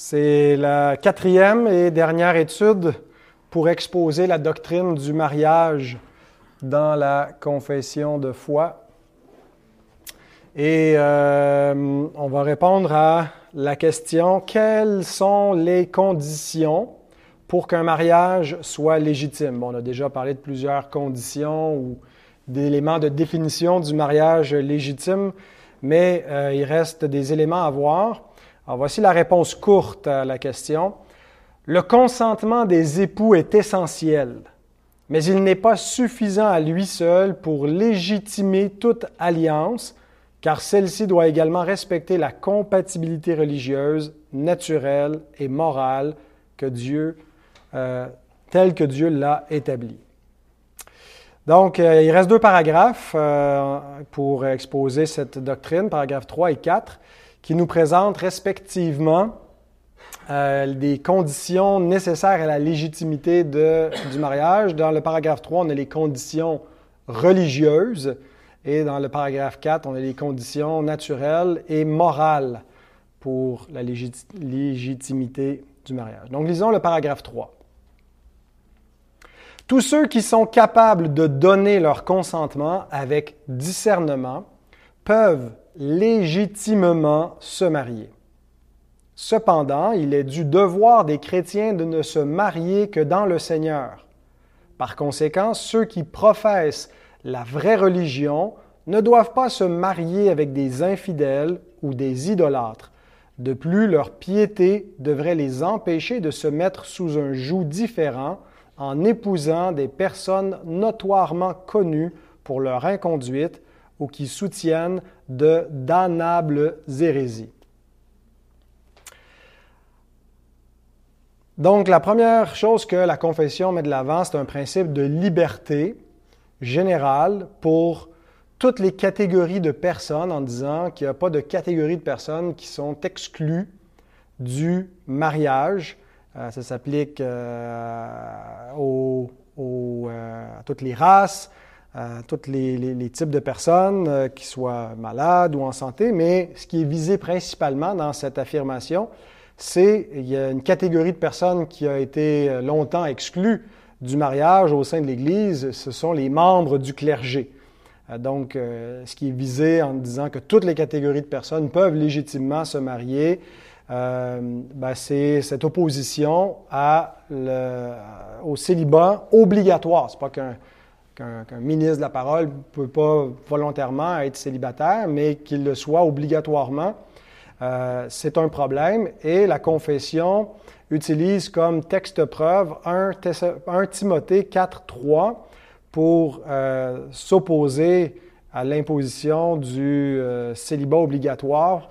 C'est la quatrième et dernière étude pour exposer la doctrine du mariage dans la confession de foi. Et euh, on va répondre à la question quelles sont les conditions pour qu'un mariage soit légitime? on a déjà parlé de plusieurs conditions ou d'éléments de définition du mariage légitime, mais euh, il reste des éléments à voir. Voici la réponse courte à la question. Le consentement des époux est essentiel, mais il n'est pas suffisant à lui seul pour légitimer toute alliance, car celle-ci doit également respecter la compatibilité religieuse, naturelle et morale que Dieu, euh, telle que Dieu l'a établie. Donc, euh, il reste deux paragraphes euh, pour exposer cette doctrine, paragraphes 3 et 4, qui nous présentent respectivement euh, des conditions nécessaires à la légitimité du mariage. Dans le paragraphe 3, on a les conditions religieuses et dans le paragraphe 4, on a les conditions naturelles et morales pour la légitimité du mariage. Donc, lisons le paragraphe 3. Tous ceux qui sont capables de donner leur consentement avec discernement peuvent légitimement se marier. Cependant, il est du devoir des chrétiens de ne se marier que dans le Seigneur. Par conséquent, ceux qui professent la vraie religion ne doivent pas se marier avec des infidèles ou des idolâtres. De plus, leur piété devrait les empêcher de se mettre sous un joug différent en épousant des personnes notoirement connues pour leur inconduite ou qui soutiennent de damnables hérésies. Donc, la première chose que la confession met de l'avant, c'est un principe de liberté générale pour toutes les catégories de personnes en disant qu'il n'y a pas de catégorie de personnes qui sont exclues du mariage euh, ça s'applique euh, euh, à toutes les races, à tous les, types de personnes, qui soient malades ou en santé, mais ce qui est visé principalement dans cette affirmation, c'est qu'il y a une catégorie de personnes qui a été longtemps exclue du mariage au sein de l'Église, ce sont les membres du clergé. Donc, ce qui est visé en disant que toutes les catégories de personnes peuvent légitimement se marier, euh, ben, c'est cette opposition au célibat obligatoire. C'est pas qu'un ministre de la parole ne peut pas volontairement être célibataire, mais qu'il le soit obligatoirement. Euh, c'est un problème et la confession utilise comme texte preuve 1, 1 Timothée 4, 3 pour euh, s'opposer à l'imposition du célibat obligatoire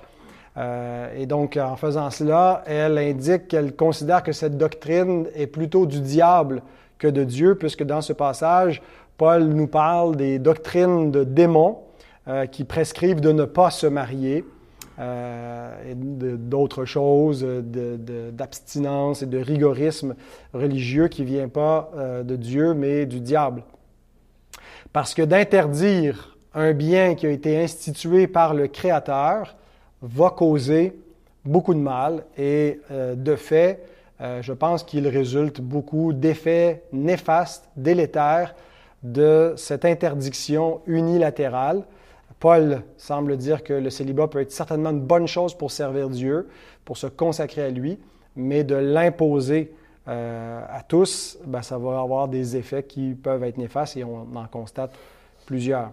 euh, et donc, en faisant cela, elle indique qu'elle considère que cette doctrine est plutôt du diable que de Dieu, puisque dans ce passage, Paul nous parle des doctrines de démons euh, qui prescrivent de ne pas se marier, euh, et d'autres choses, d'abstinence et de rigorisme religieux qui ne vient pas de Dieu, mais du diable. Parce que d'interdire un bien qui a été institué par le Créateur, va causer beaucoup de mal et euh, de fait, euh, je pense qu'il résulte beaucoup d'effets néfastes, délétères de cette interdiction unilatérale. Paul semble dire que le célibat peut être certainement une bonne chose pour servir Dieu, pour se consacrer à lui, mais de l'imposer euh, à tous, ben, ça va avoir des effets qui peuvent être néfastes et on en constate plusieurs.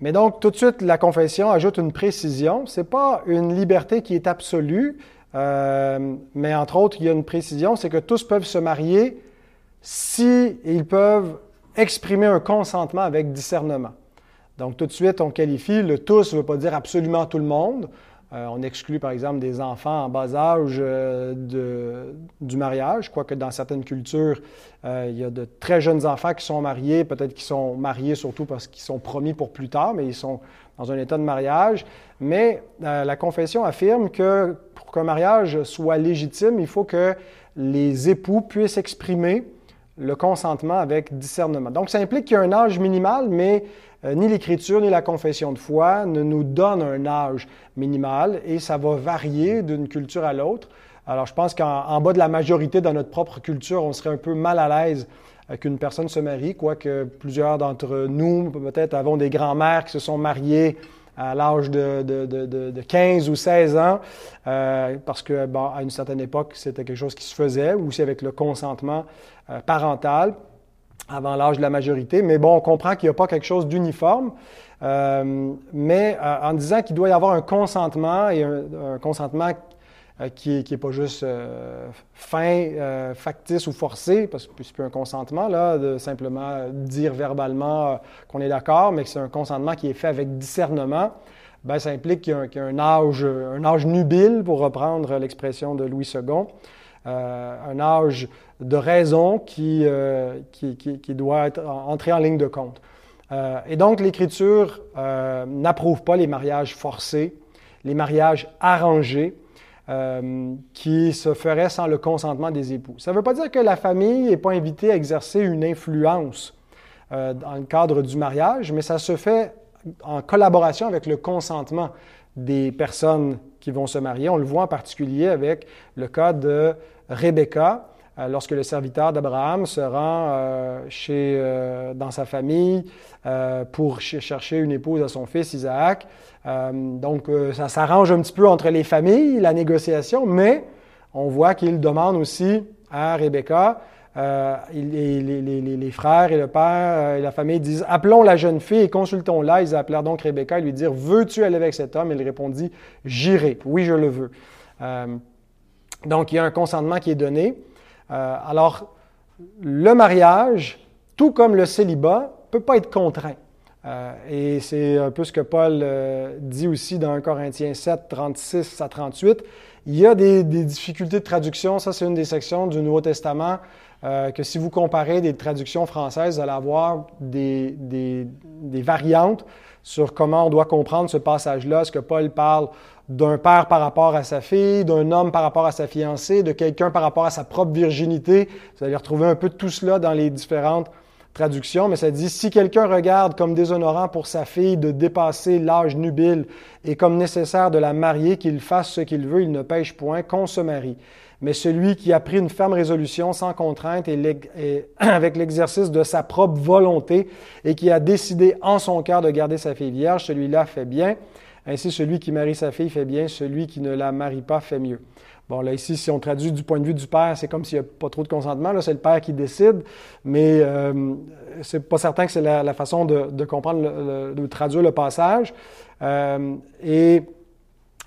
Mais donc, tout de suite, la confession ajoute une précision. Ce n'est pas une liberté qui est absolue, euh, mais entre autres, il y a une précision, c'est que tous peuvent se marier si ils peuvent exprimer un consentement avec discernement. Donc, tout de suite, on qualifie le tous ne veut pas dire absolument tout le monde. Euh, on exclut par exemple des enfants en bas âge euh, du mariage, quoique dans certaines cultures, euh, il y a de très jeunes enfants qui sont mariés, peut-être qu'ils sont mariés surtout parce qu'ils sont promis pour plus tard, mais ils sont dans un état de mariage. Mais la confession affirme que pour qu'un mariage soit légitime, il faut que les époux puissent exprimer le consentement avec discernement. Donc, ça implique qu'il y a un âge minimal, mais euh, ni l'Écriture ni la confession de foi ne nous donnent un âge minimal et ça va varier d'une culture à l'autre. Alors, je pense qu'en bas de la majorité dans notre propre culture, on serait un peu mal à l'aise qu'une personne se marie, quoique plusieurs d'entre nous, peut-être, avons des grands-mères qui se sont mariées à l'âge de, de, de, de, 15 ou 16 ans, euh, parce que, à une certaine époque, c'était quelque chose qui se faisait, ou aussi avec le consentement euh, parental avant l'âge de la majorité. Mais bon, on comprend qu'il n'y a pas quelque chose d'uniforme. Euh, mais en disant qu'il doit y avoir un consentement et un consentement euh, qui n'est pas juste euh, fin, euh, factice ou forcé, parce que c'est plus un consentement, là, de simplement dire verbalement qu'on est d'accord, mais que c'est un consentement qui est fait avec discernement, ben, ça implique qu'il y a, un, âge, un âge nubile, pour reprendre l'expression de Louis II, un âge de raison qui, qui, qui, doit être entré en ligne de compte. et donc, l'Écriture n'approuve pas les mariages forcés, les mariages arrangés, euh, qui se ferait sans le consentement des époux. Ça ne veut pas dire que la famille n'est pas invitée à exercer une influence euh, dans le cadre du mariage, mais ça se fait en collaboration avec le consentement des personnes qui vont se marier. On le voit en particulier avec le cas de Rebecca, lorsque le serviteur d'Abraham se rend euh, chez, euh, dans sa famille pour chercher une épouse à son fils Isaac. donc, ça s'arrange un petit peu entre les familles, la négociation, mais on voit qu'il demande aussi à Rebecca les, frères et le père et la famille disent Appelons la jeune fille et consultons-la. Ils appelèrent donc Rebecca et lui dirent Veux-tu aller avec cet homme? Il répondit J'irai. Oui, je le veux. donc, il y a un consentement qui est donné. Euh, alors, le mariage, tout comme le célibat, ne peut pas être contraint. Euh, et c'est un peu ce que Paul euh, dit aussi dans 1 Corinthiens 7, 36 à 38. Il y a des, difficultés de traduction. Ça, c'est une des sections du Nouveau Testament que si vous comparez des traductions françaises, vous allez avoir des, variantes sur comment on doit comprendre ce passage-là. Est-ce que Paul parle d'un père par rapport à sa fille, d'un homme par rapport à sa fiancée, de quelqu'un par rapport à sa propre virginité. Vous allez retrouver un peu tout cela dans les différentes traductions, mais ça dit si quelqu'un regarde comme déshonorant pour sa fille de dépasser l'âge nubile et comme nécessaire de la marier, qu'il fasse ce qu'il veut, il ne pêche point, qu'on se marie. Mais celui qui a pris une ferme résolution sans contrainte et, avec l'exercice de sa propre volonté et qui a décidé en son cœur de garder sa fille vierge, celui-là fait bien. Ainsi, celui qui marie sa fille fait bien, celui qui ne la marie pas fait mieux. Bon, là, ici, si on traduit du point de vue du père, c'est comme s'il n'y a pas trop de consentement. Là, c'est le père qui décide, mais euh, c'est pas certain que c'est la, façon de, comprendre, de traduire le passage. Euh, et,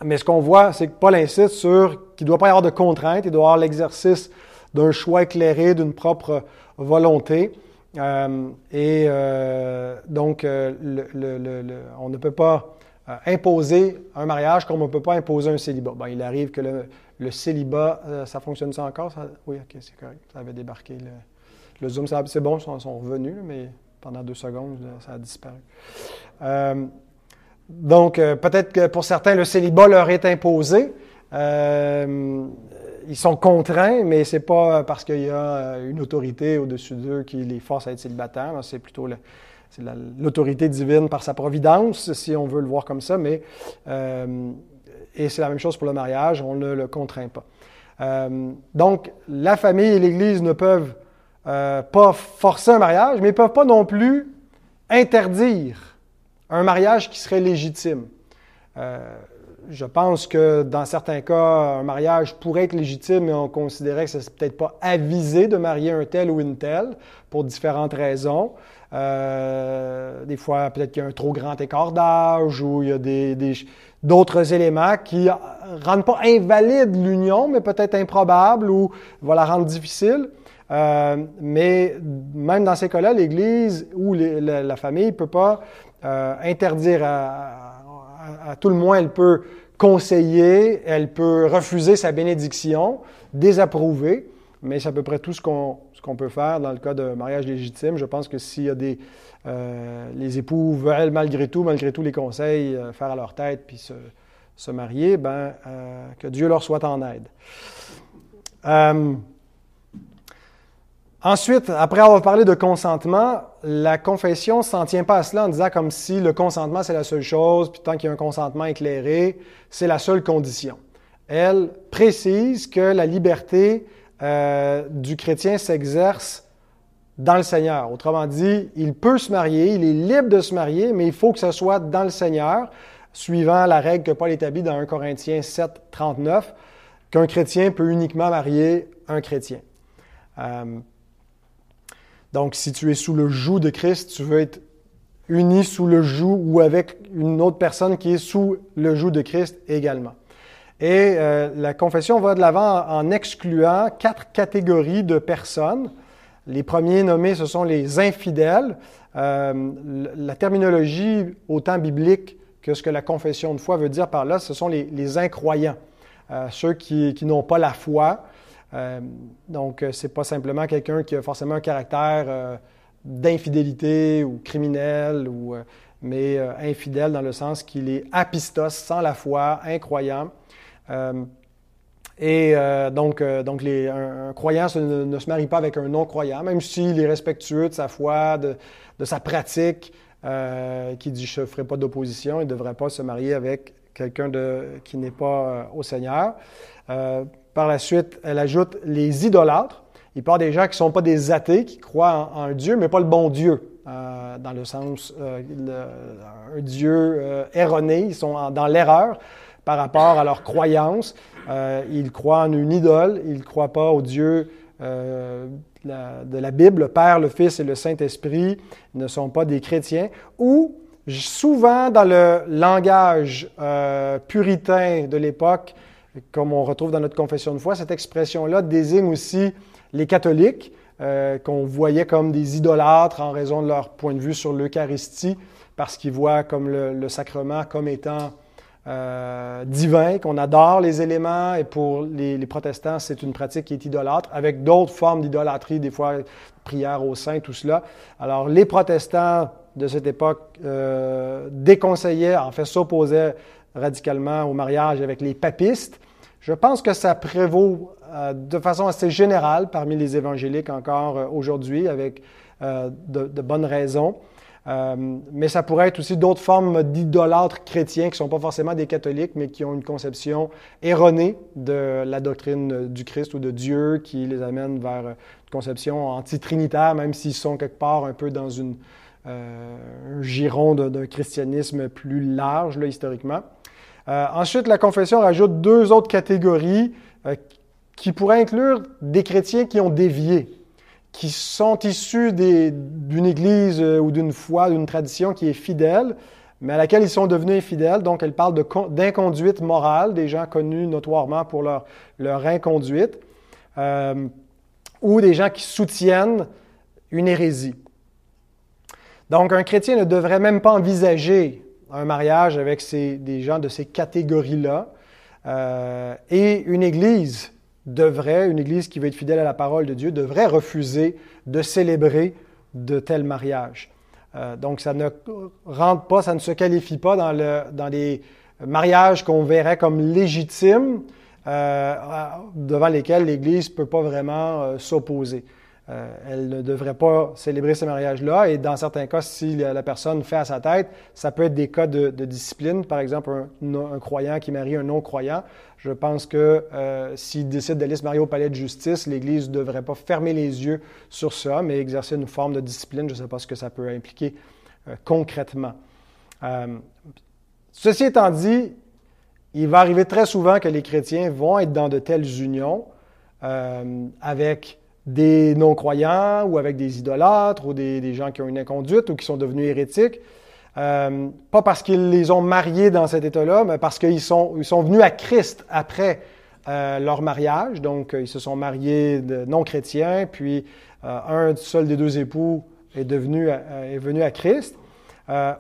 mais ce qu'on voit, c'est que Paul insiste sur qu'il ne doit pas y avoir de contraintes, il doit y avoir l'exercice d'un choix éclairé, d'une propre volonté. Euh, et euh, donc, euh, le, on ne peut pas euh, imposer un mariage comme on ne peut pas imposer un célibat. Il arrive que le, célibat, euh, ça fonctionne ça encore? oui, ok, c'est correct. Ça avait débarqué. Le, Zoom, c'est bon, ils sont, revenus, mais pendant deux secondes, ça a disparu. Euh, donc, peut-être que pour certains, le célibat leur est imposé. ils sont contraints, mais c'est pas parce qu'il y a une autorité au-dessus d'eux qui les force à être célibataires. C'est plutôt le, c'est l'autorité divine par sa providence, si on veut le voir comme ça, mais euh, et c'est la même chose pour le mariage, on ne le contraint pas. Euh, donc, la famille et l'Église ne peuvent euh, pas forcer un mariage, mais ne peuvent pas non plus interdire un mariage qui serait légitime. je pense que dans certains cas, un mariage pourrait être légitime, mais on considérait que ce n'est peut-être pas avisé de marier un tel ou une telle pour différentes raisons. Euh, des fois, peut-être qu'il y a un trop grand écart d'âge ou il y a d'autres éléments qui rendent pas invalide l'union, mais peut-être improbable ou vont la rendre difficile. Euh, mais même dans ces cas-là, l'Église ou la, famille ne peut pas euh, interdire à, tout le moins, elle peut conseiller, elle peut refuser sa bénédiction, désapprouver, mais c'est à peu près tout ce qu'on peut faire dans le cas de mariage légitime. Je pense que s'il y a des... Euh, les époux veulent malgré tout, malgré tous les conseils, euh, faire à leur tête puis se, marier, ben, euh, que Dieu leur soit en aide. Ensuite, après avoir parlé de consentement, la confession s'en tient pas à cela en disant comme si le consentement c'est la seule chose, puis tant qu'il y a un consentement éclairé, c'est la seule condition. Elle précise que la liberté euh, du chrétien s'exerce dans le Seigneur. Autrement dit, il peut se marier, il est libre de se marier, mais il faut que ce soit dans le Seigneur, suivant la règle que Paul établit dans 1 Corinthiens 7, 39, qu'un chrétien peut uniquement marier un chrétien. Euh, donc, si tu es sous le joug de Christ, tu veux être uni sous le joug ou avec une autre personne qui est sous le joug de Christ également. Et euh, la confession va de l'avant en excluant quatre catégories de personnes. Les premiers nommés, ce sont les infidèles. Euh, la terminologie, autant biblique que ce que la confession de foi veut dire par là, ce sont les, incroyants, euh, ceux qui, n'ont pas la foi, donc, euh, c'est pas simplement quelqu'un qui a forcément un caractère d'infidélité ou criminel, ou, mais infidèle dans le sens qu'il est apistos, sans la foi, incroyant. Et donc, donc les, un, croyant ne, se marie pas avec un non-croyant, même s'il est respectueux de sa foi, de, sa pratique, qui dit je ne ferai pas d'opposition, il ne devrait pas se marier avec quelqu'un qui n'est pas au Seigneur. Par la suite, elle ajoute les idolâtres. Il parle des gens qui ne sont pas des athées, qui croient en, Dieu, mais pas le bon Dieu, euh, dans le sens euh, un Dieu euh, erroné. Ils sont dans l'erreur par rapport à leur croyance. ils croient en une idole, ils ne croient pas au Dieu de la Bible, le Père, le Fils et le Saint-Esprit ne sont pas des chrétiens. Ou souvent dans le langage puritain de l'époque, comme on retrouve dans notre confession de foi, cette expression-là désigne aussi les catholiques, euh, qu'on voyait comme des idolâtres en raison de leur point de vue sur l'Eucharistie, parce qu'ils voient comme le, sacrement comme étant euh, divin, qu'on adore les éléments, et pour les, protestants, c'est une pratique qui est idolâtre, avec d'autres formes d'idolâtrie, des fois prière au saint, tout cela. Alors, les protestants de cette époque euh, déconseillaient, en fait, s'opposaient radicalement au mariage avec les papistes, je pense que ça prévaut euh, de façon assez générale parmi les évangéliques encore euh, aujourd'hui, avec euh, de, bonnes raisons. Mais ça pourrait être aussi d'autres formes d'idolâtres chrétiens qui ne sont pas forcément des catholiques, mais qui ont une conception erronée de la doctrine du Christ ou de Dieu qui les amène vers une conception anti-trinitaire, même s'ils sont quelque part un peu dans une, un giron d'un christianisme plus large, là, historiquement. Euh, ensuite, la confession rajoute deux autres catégories euh, qui pourraient inclure des chrétiens qui ont dévié, qui sont issus d'une église euh, ou d'une foi, d'une tradition qui est fidèle, mais à laquelle ils sont devenus infidèles. Donc, elle parle d'inconduite morale, des gens connus notoirement pour leur, leur inconduite, ou des gens qui soutiennent une hérésie. Donc, un chrétien ne devrait même pas envisager un mariage avec des gens de ces catégories-là. Euh, et une Église devrait, une Église qui veut être fidèle à la parole de Dieu, devrait refuser de célébrer de tels mariages. Euh, donc, ça ne rentre pas, ça ne se qualifie pas dans, le, dans les mariages qu'on verrait comme légitimes, euh, devant lesquels l'Église ne peut pas vraiment s'opposer. Euh, elle ne devrait pas célébrer ce mariage-là. Et dans certains cas, si la personne fait à sa tête, ça peut être des cas de, discipline. Par exemple, un, croyant qui marie un non-croyant. Je pense que euh, s'il décide d'aller se marier au palais de justice, l'Église ne devrait pas fermer les yeux sur ça, mais exercer une forme de discipline. Je ne sais pas ce que ça peut impliquer euh, concrètement. ceci étant dit, il va arriver très souvent que les chrétiens vont être dans de telles unions avec des non-croyants ou avec des idolâtres ou des, gens qui ont une inconduite ou qui sont devenus hérétiques. Euh, pas parce qu'ils les ont mariés dans cet état-là, mais parce qu'ils sont, ils sont venus à Christ après euh, leur mariage. Donc, ils se sont mariés de non-chrétiens, puis euh, un seul des deux époux est, devenu, est venu à Christ.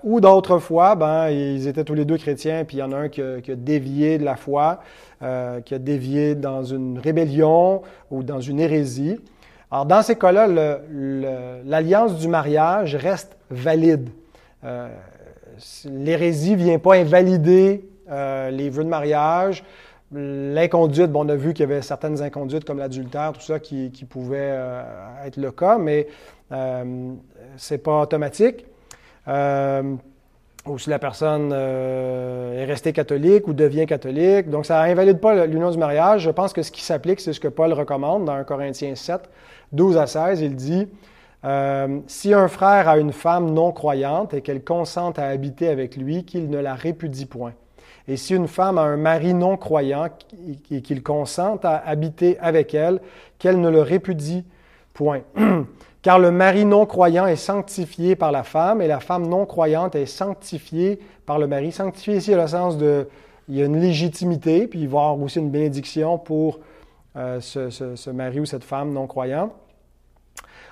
ou d'autres fois, ben, ils étaient tous les deux chrétiens, puis il y en a un qui a dévié de la foi, qui a dévié dans une rébellion ou dans une hérésie. Alors, dans ces cas-là, l'alliance du mariage reste valide. Euh, L'hérésie ne vient pas invalider euh, les vœux de mariage. L'inconduite, bon, on a vu qu'il y avait certaines inconduites comme l'adultère, tout ça, qui, pouvaient euh, être le cas, mais euh, c'est pas automatique. Euh, ou si la personne est restée catholique ou devient catholique. Donc, ça invalide pas l'union du mariage. Je pense que ce qui s'applique, c'est ce que Paul recommande dans 1 Corinthiens 7, 12 à 16. Il dit Si un frère a une femme non croyante et qu'elle consente à habiter avec lui, qu'il ne la répudie point. Et si une femme a un mari non croyant et qu'il consente à habiter avec elle, qu'elle ne le répudie point. Car le mari non croyant est sanctifié par la femme et la femme non croyante est sanctifiée par le mari. Sanctifié ici a le sens de, il y a une légitimité, puis il y avoir aussi une bénédiction pour euh, ce, mari ou cette femme non croyant.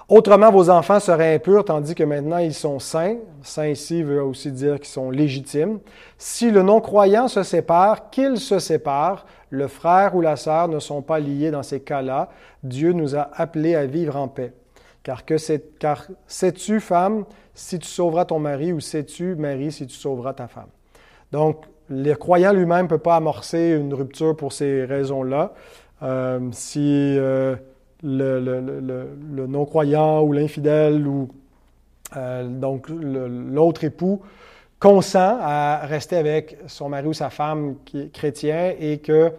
Autrement, vos enfants seraient impurs, tandis que maintenant ils sont saints. Saint ici veut aussi dire qu'ils sont légitimes. Si le non-croyant se sépare, qu'il se sépare, le frère ou la sœur ne sont pas liés dans ces cas-là. Dieu nous a appelés à vivre en paix. Car, sais-tu, femme, si tu sauveras ton mari, ou sais-tu, mari, si tu sauveras ta femme? Donc, le croyant lui-même ne peut pas amorcer une rupture pour ces raisons-là. Euh, si euh, le, non-croyant ou l'infidèle ou euh, l'autre époux consent à rester avec son mari ou sa femme qui chrétien et que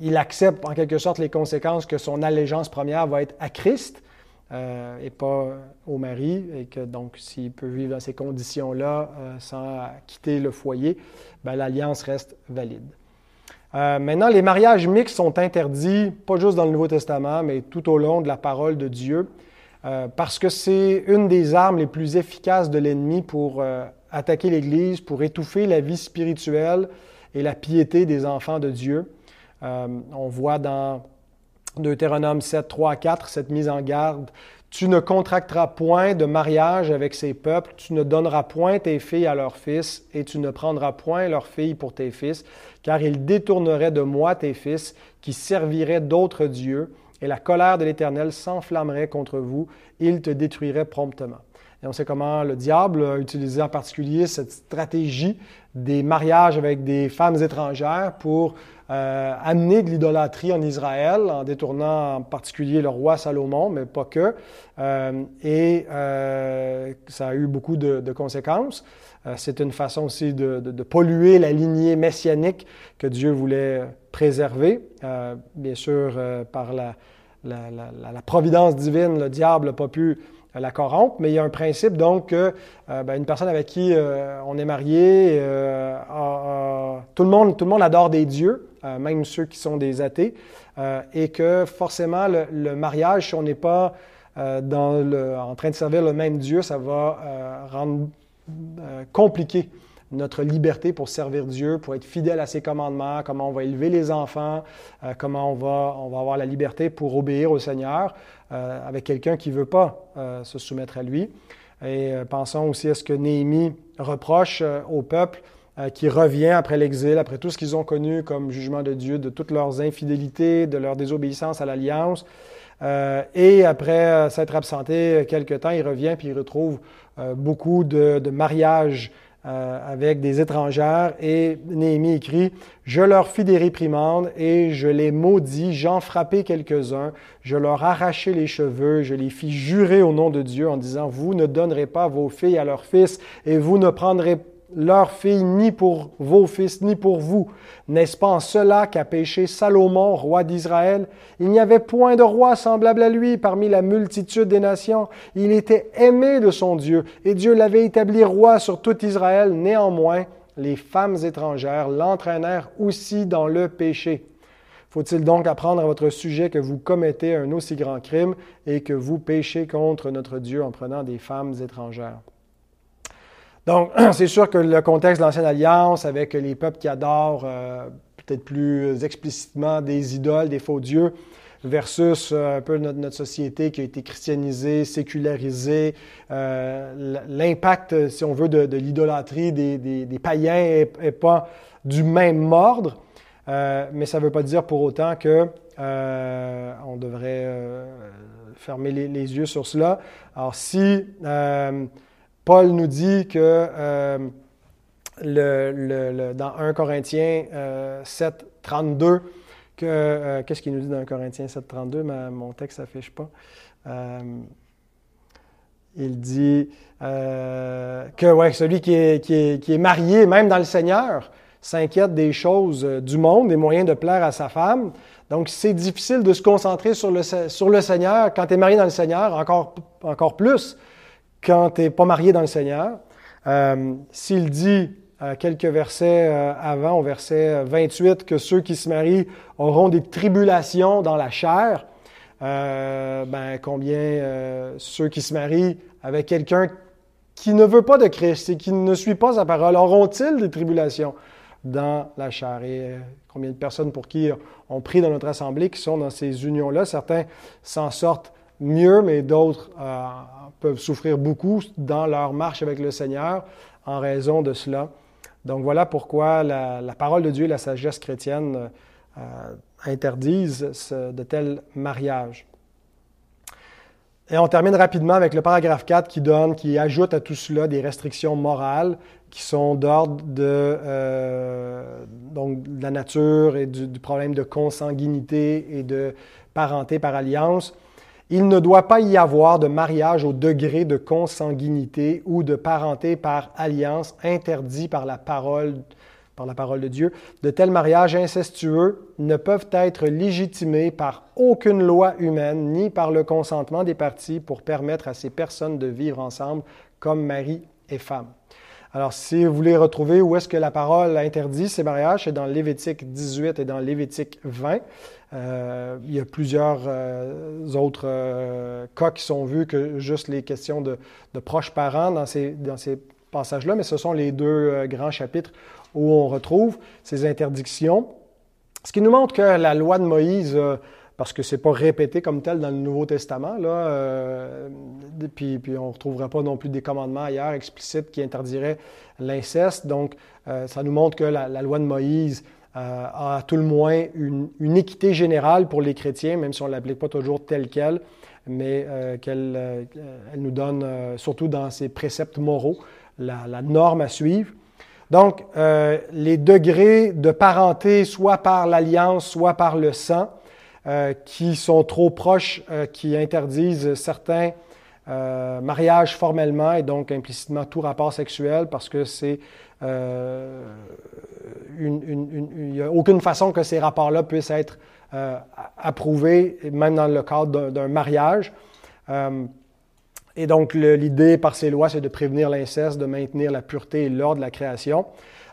il accepte en quelque sorte les conséquences que son allégeance première va être à Christ euh, et pas au mari, et que donc s'il peut vivre dans ces conditions-là sans quitter le foyer, ben, l'alliance reste valide. Euh, maintenant, les mariages mixtes sont interdits, pas juste dans le Nouveau Testament, mais tout au long de la parole de Dieu, euh, parce que c'est une des armes les plus efficaces de l'ennemi pour euh, attaquer l'Église, pour étouffer la vie spirituelle et la piété des enfants de Dieu. On voit dans Deutéronome 7, 3 à 4 cette mise en garde tu ne contracteras point de mariage avec ces peuples, tu ne donneras point tes filles à leurs fils, et tu ne prendras point leurs filles pour tes fils, car ils détourneraient de moi tes fils, qui serviraient d'autres dieux, et la colère de l'Éternel s'enflammerait contre vous, il te détruirait promptement. On sait comment le diable a utilisé en particulier cette stratégie des mariages avec des femmes étrangères pour euh, amener de l'idolâtrie en Israël, en détournant en particulier le roi Salomon, mais pas que. Euh, et euh, ça a eu beaucoup de, conséquences. C'est une façon aussi de, polluer la lignée messianique que Dieu voulait préserver. bien sûr, par la, providence divine, le diable n'a pas pu la corrompre, mais il y a un principe donc que ben, une personne avec qui on est marié, tout, le monde, tout le monde adore des dieux, euh, même ceux qui sont des athées, euh, et que forcément le, mariage, si on n'est pas euh, en train de servir le même Dieu, ça va rendre compliqué notre liberté pour servir Dieu, pour être fidèle à ses commandements, comment on va élever les enfants, comment on va, on va avoir la liberté pour obéir au Seigneur avec quelqu'un qui ne veut pas se soumettre à lui. Et pensons aussi à ce que Néhémie reproche au peuple euh, qui revient après l'exil, après tout ce qu'ils ont connu comme jugement de Dieu, de toutes leurs infidélités, de leur désobéissance à l'alliance. Euh, et après euh, s'être absenté quelque temps, il revient puis il retrouve beaucoup de mariages avec des étrangères. Et Néhémie écrit, Je leur fis des réprimandes et je les maudis, j'en frappai quelques-uns, je leur arrachai les cheveux, je les fis jurer au nom de Dieu en disant, Vous ne donnerez pas vos filles à leurs fils et vous ne prendrez leur fille ni pour vos fils, ni pour vous. N'est-ce pas en cela qu'a péché Salomon, roi d'Israël? Il n'y avait point de roi semblable à lui parmi la multitude des nations. Il était aimé de son Dieu, et Dieu l'avait établi roi sur tout Israël. Néanmoins, les femmes étrangères l'entraînèrent aussi dans le péché. Faut-il donc apprendre à votre sujet que vous commettez un aussi grand crime et que vous péchez contre notre Dieu en prenant des femmes étrangères? Donc, c'est sûr que le contexte de l'Ancienne Alliance, avec les peuples qui adorent euh, peut-être plus explicitement des idoles, des faux dieux, versus euh, un peu notre, société qui a été christianisée, sécularisée, euh, l'impact, si on veut, de, l'idolâtrie des, païens n'est pas du même ordre, mais ça ne veut pas dire pour autant que on devrait fermer les, les, yeux sur cela. Alors, si Paul nous dit que euh, le, dans 1 Corinthiens 7, 32, que, qu'est-ce qu'il nous dit dans 1 Corinthiens 7, 32? mon texte s'affiche pas. il dit que ouais, celui qui est, qui, est, qui est, marié, même dans le Seigneur, s'inquiète des choses du monde, des moyens de plaire à sa femme. Donc, c'est difficile de se concentrer sur le, sur le Seigneur quand tu es marié dans le Seigneur, encore, encore plus quand tu n'es pas marié dans le Seigneur. Euh, S'il dit euh, quelques versets euh, avant, au verset 28, que ceux qui se marient auront des tribulations dans la chair, ben, combien ceux qui se marient avec quelqu'un qui ne veut pas de Christ et qui ne suit pas sa parole auront-ils des tribulations dans la chair? Et combien de personnes pour qui on prie dans notre assemblée qui sont dans ces unions-là? Certains s'en sortent mieux, mais d'autres euh, peuvent souffrir beaucoup dans leur marche avec le Seigneur en raison de cela. Donc voilà pourquoi la, parole de Dieu et la sagesse chrétienne euh, interdisent de tels mariages. Et on termine rapidement avec le paragraphe 4 qui donne, qui ajoute à tout cela des restrictions morales qui sont d'ordre de, euh, donc, de la nature et du, problème de consanguinité et de parenté par alliance. Il ne doit pas y avoir de mariage au degré de consanguinité ou de parenté par alliance interdit par la parole par la parole de Dieu, de tels mariages incestueux ne peuvent être légitimés par aucune loi humaine ni par le consentement des parties pour permettre à ces personnes de vivre ensemble comme mari et femme. Alors, si vous voulez retrouver où est-ce que la parole interdit ces mariages, c'est dans Lévitique 18 et dans Lévitique 20. Euh, il y a plusieurs euh, autres euh, cas qui sont vus que juste les questions de, proches parents dans ces, dans ces passages-là, mais ce sont les deux grands chapitres où on retrouve ces interdictions. Ce qui nous montre que la loi de Moïse parce que c'est pas répété comme tel dans le Nouveau Testament. Là, euh, puis, puis, on ne retrouvera pas non plus des commandements ailleurs explicites qui interdiraient l'inceste. Donc, euh, ça nous montre que la, loi de Moïse euh, à tout le moins une, équité générale pour les chrétiens, même si on ne l'applique pas toujours telle qu'elle, mais qu'elle elle nous donne, surtout dans ses préceptes moraux, la, norme à suivre. Donc, les degrés de parenté, soit par l'alliance, soit par le sang, euh, qui sont trop proches, euh, qui interdisent certains euh, mariages formellement et donc implicitement tout rapport sexuel parce que c'est il n'y a aucune façon que ces rapports-là puissent être approuvés, même dans le cadre d'un mariage. et donc, l'idée par ces lois, c'est de prévenir l'inceste, de maintenir la pureté et l'ordre de la création.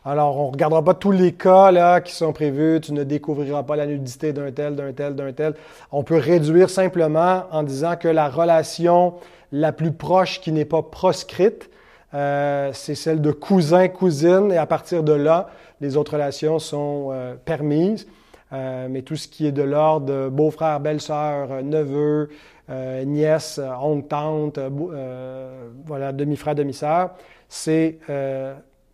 Alors, on ne regardera pas tous les cas là, qui sont prévus. Tu ne découvriras pas la nudité d'un tel, d'un tel, d'un tel. On peut réduire simplement en disant que la relation la plus proche qui n'est pas proscrite, euh, c'est celle de cousin-cousine. Et à partir de là, les autres relations sont euh, permises. Euh, mais tout ce qui est de l'ordre beau-frère, belle-sœur, neveu, nièce, oncle, tante, voilà, demi-frère, demi-sœur, c'est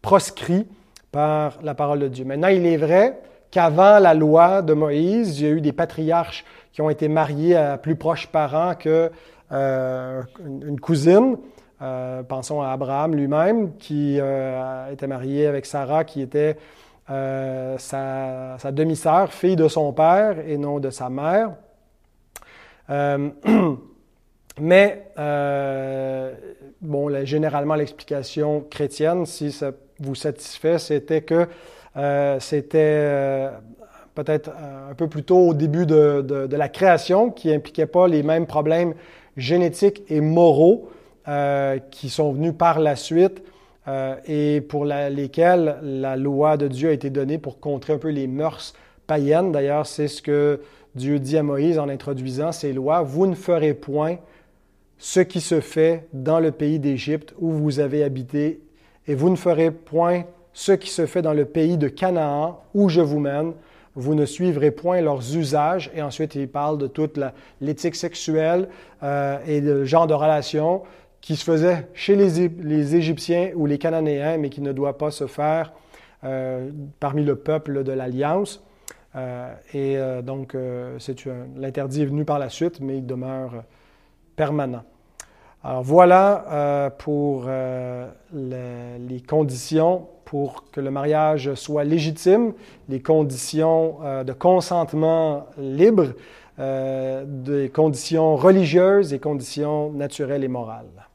proscrit par la parole de Dieu. Maintenant, il est vrai qu'avant la loi de Moïse, il y a eu des patriarches qui ont été mariés à plus proches parents que euh, une cousine. Euh, pensons à Abraham lui-même, qui euh, était marié avec Sarah, qui était sa, sa demi-sœur, fille de son père et non de sa mère. mais, bon, généralement, l'explication chrétienne, si ça vous satisfait, c'était que euh, c'était euh, peut-être euh, un peu plus tôt au début de, la création, qui impliquait pas les mêmes problèmes génétiques et moraux qui sont venus par la suite et pour lesquels la loi de Dieu a été donnée pour contrer un peu les mœurs païennes. D'ailleurs, c'est ce que Dieu dit à Moïse en introduisant ces lois. Vous ne ferez point ce qui se fait dans le pays d'Égypte où vous avez habité et vous ne ferez point ce qui se fait dans le pays de Canaan où je vous mène. Vous ne suivrez point leurs usages. Et ensuite, il parle de toute l'éthique sexuelle euh, et le genre de relations qui se faisait chez les, Égyptiens ou les Cananéens, mais qui ne doit pas se faire euh, parmi le peuple de l'Alliance. Euh, et euh, donc, euh, l'interdit est venu par la suite, mais il demeure permanent. Alors voilà pour les conditions pour que le mariage soit légitime, les conditions de consentement libre, euh, des conditions religieuses et conditions naturelles et morales.